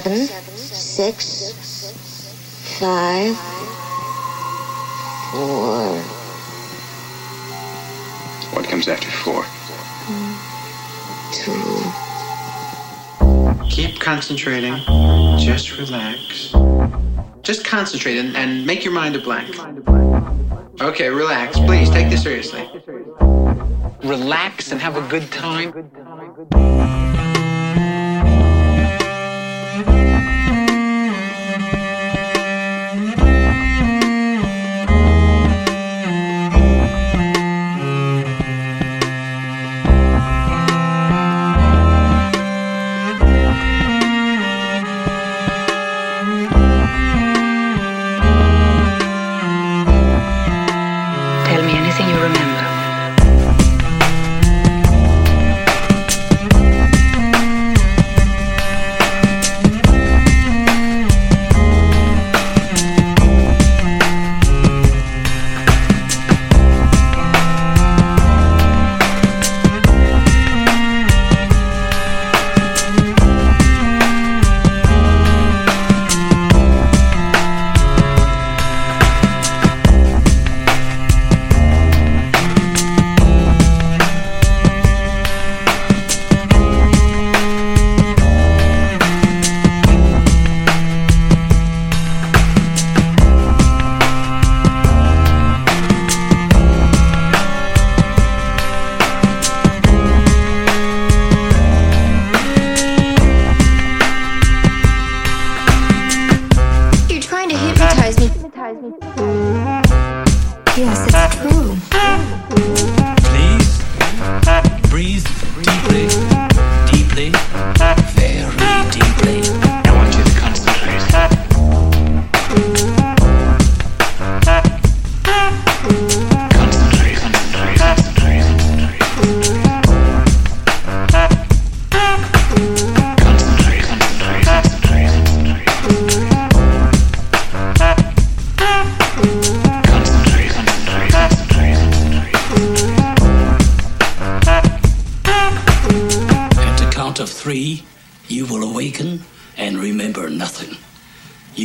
seven, six, five, four. What comes after four? Two. Keep concentrating. Just relax. Just concentrate and, and make your mind a blank. Okay, relax. Please take this seriously. Relax and have a good time.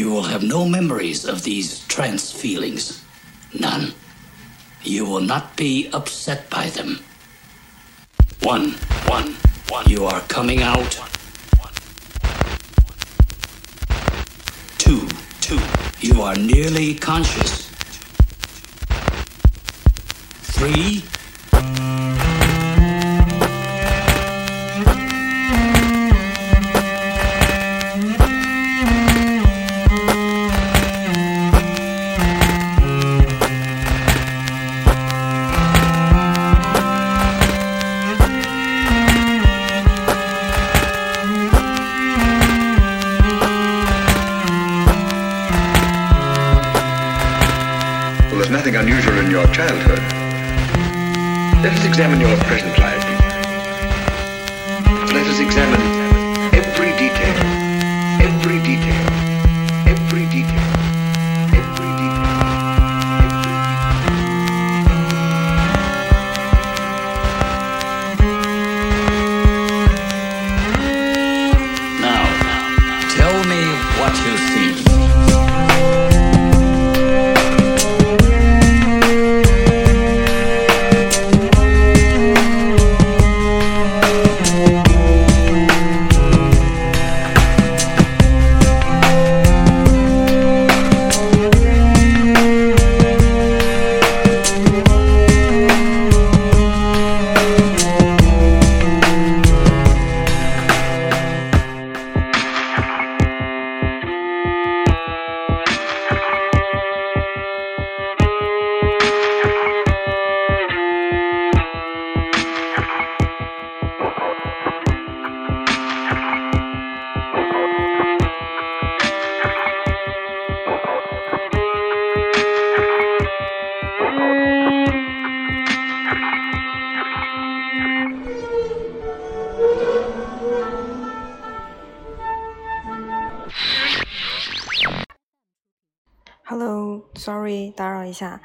You will have no memories of these trance feelings. None. You will not be upset by them. One, one, one. You are coming out. Two, two. You are nearly conscious. Three, examine your present life. sorry 打扰一下。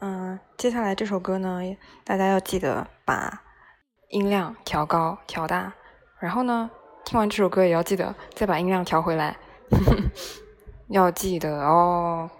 嗯接下来这首歌呢大家要记得把音量调高调大。然后呢听完这首歌也要记得再把音量调回来 要记得哦。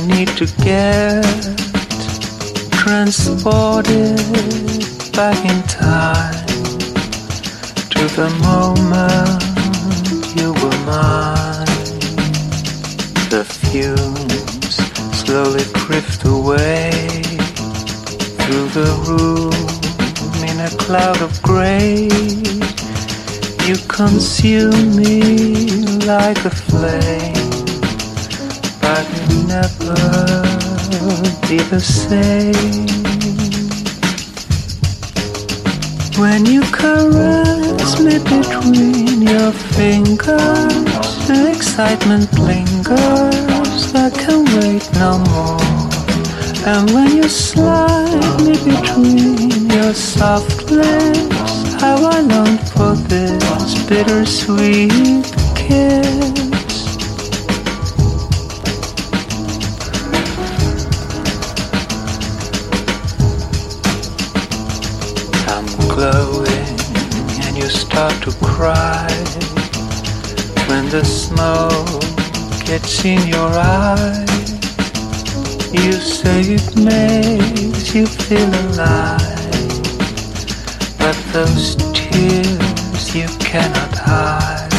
I need to get transported back in time to the moment you were mine. The fumes slowly drift away through the room in a cloud of gray. You consume me like a flame, never be the same. When you caress me between your fingers, excitement lingers. I can wait no more. And when you slide me between your soft lips, how I long for this bittersweet kiss. To cry when the smoke gets in your eyes. You say it makes you feel alive, but those tears you cannot hide.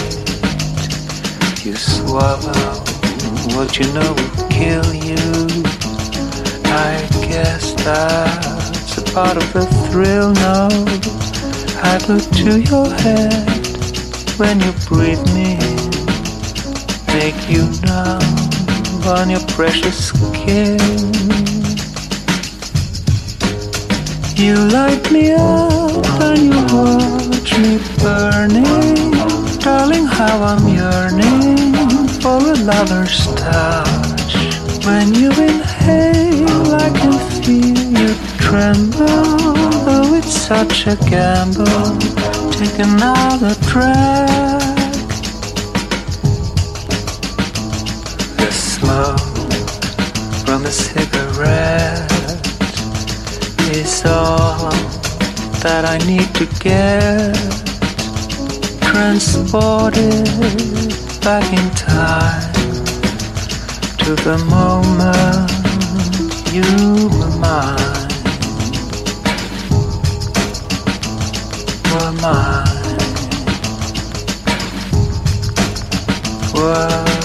You swallow what you know will kill you. I guess that's a part of the thrill. No, I look to your head when you breathe me in, make you numb on your precious skin. You light me up and you watch me burning. Darling, how I'm yearning for a lover's touch. When you inhale, I can feel you tremble. Such a gamble, take another drag. The smoke from a cigarette is all that I need to get transported back in time to the moment you were mine. Mine. Were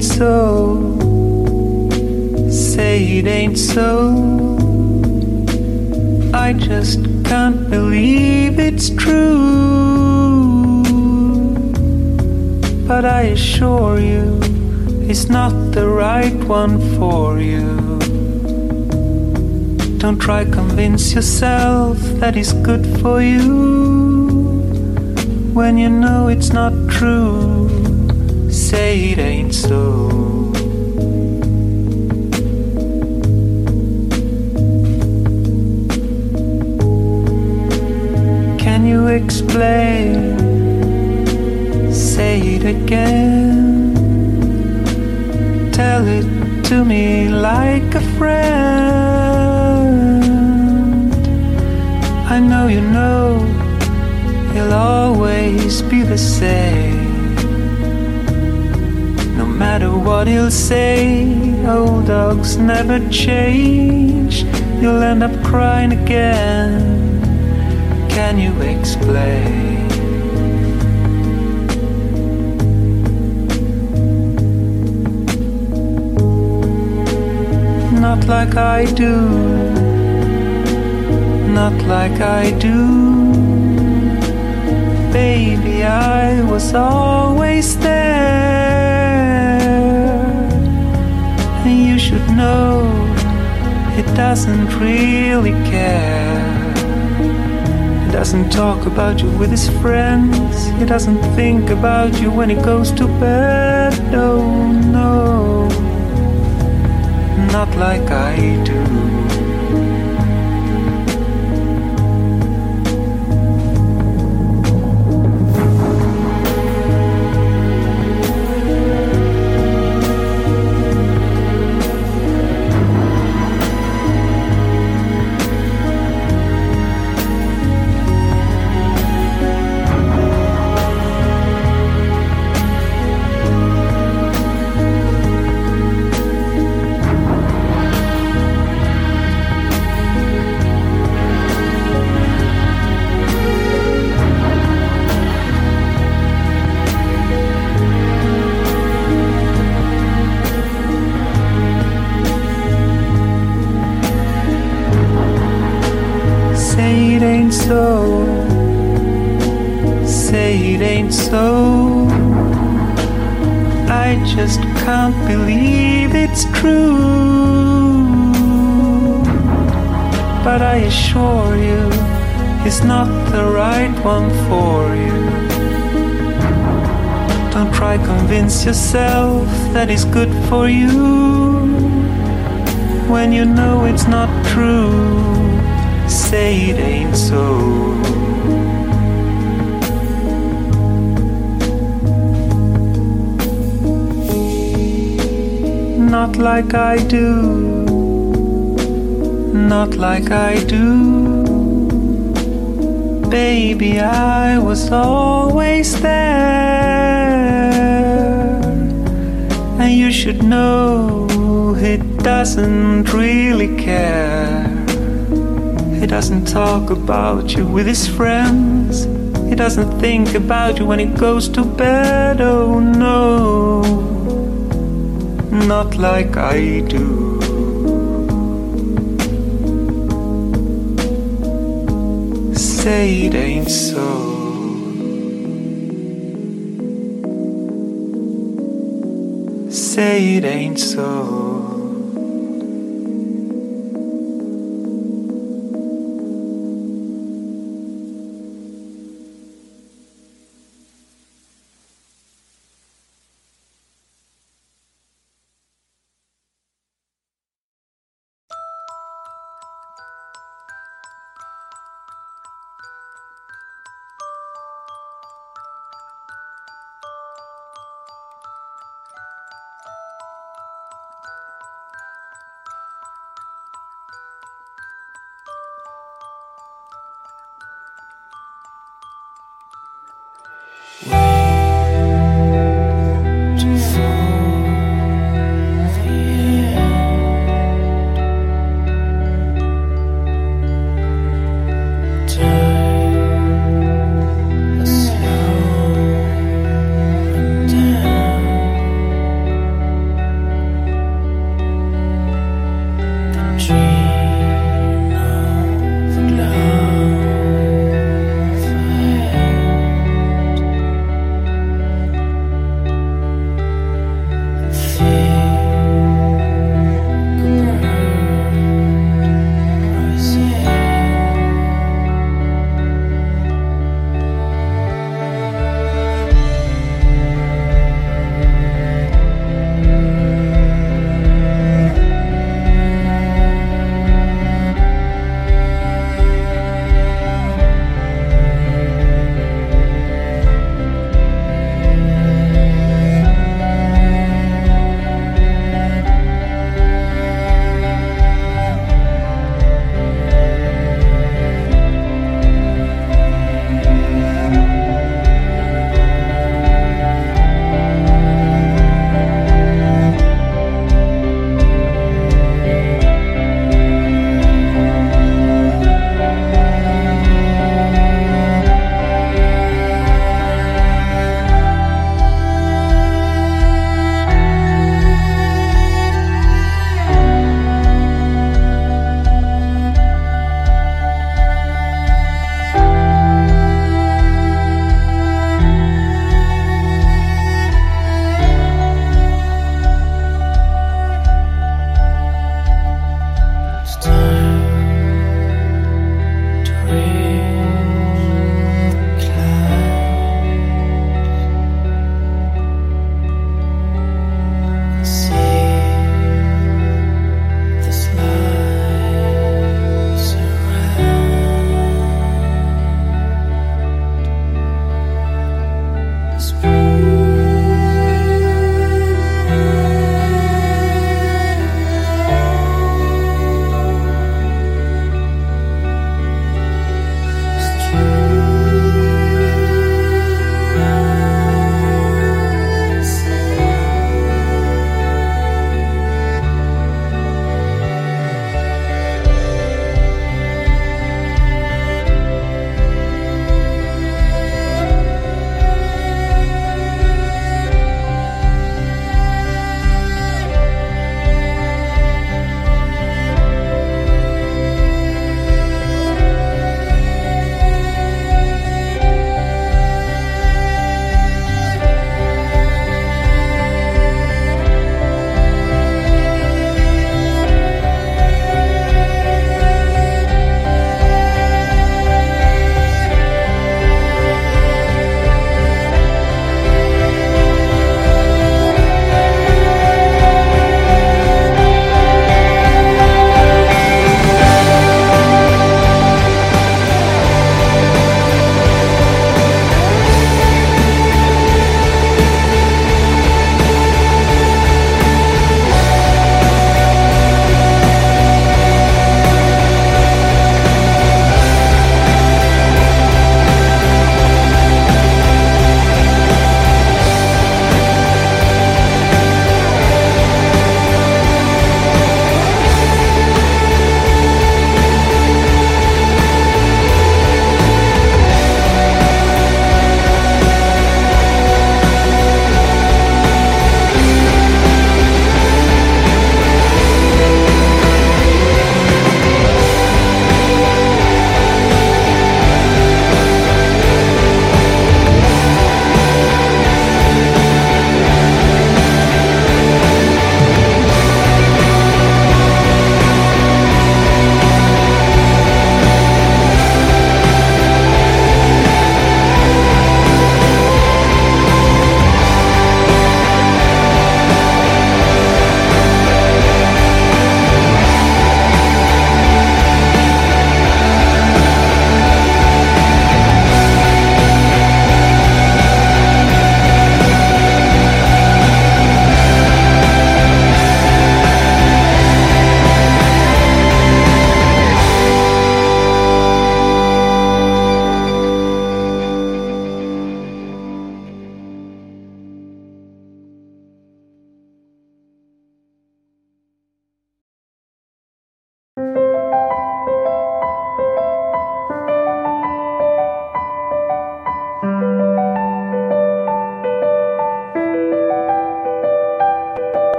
ain't so. Say it ain't so. I just can't believe it's true. But I assure you, it's not the right one for you. Don't try convince yourself that it's good for you when you know it's not true. Say it ain't so. Can you explain? Say it again. Tell it to me like a friend. I know you know he'll always be the same. Matter what he'll say, old dogs never change. You'll end up crying again. Can you explain? Not like I do, not like I do. Baby, I was always there. Know it doesn't really care. He doesn't talk about you with his friends. He doesn't think about you when he goes to bed. No, no, not like I do. Just can't believe it's true. But I assure you, he's not the right one for you. Don't try convince yourself that he's good for you when you know it's not true say it ain't so. Not like I do, not like I do. Baby, I was always there. And you should know he doesn't really care. He doesn't talk about you with his friends. He doesn't think about you when he goes to bed. Oh no, not like I do. Say it ain't so. Say it ain't so.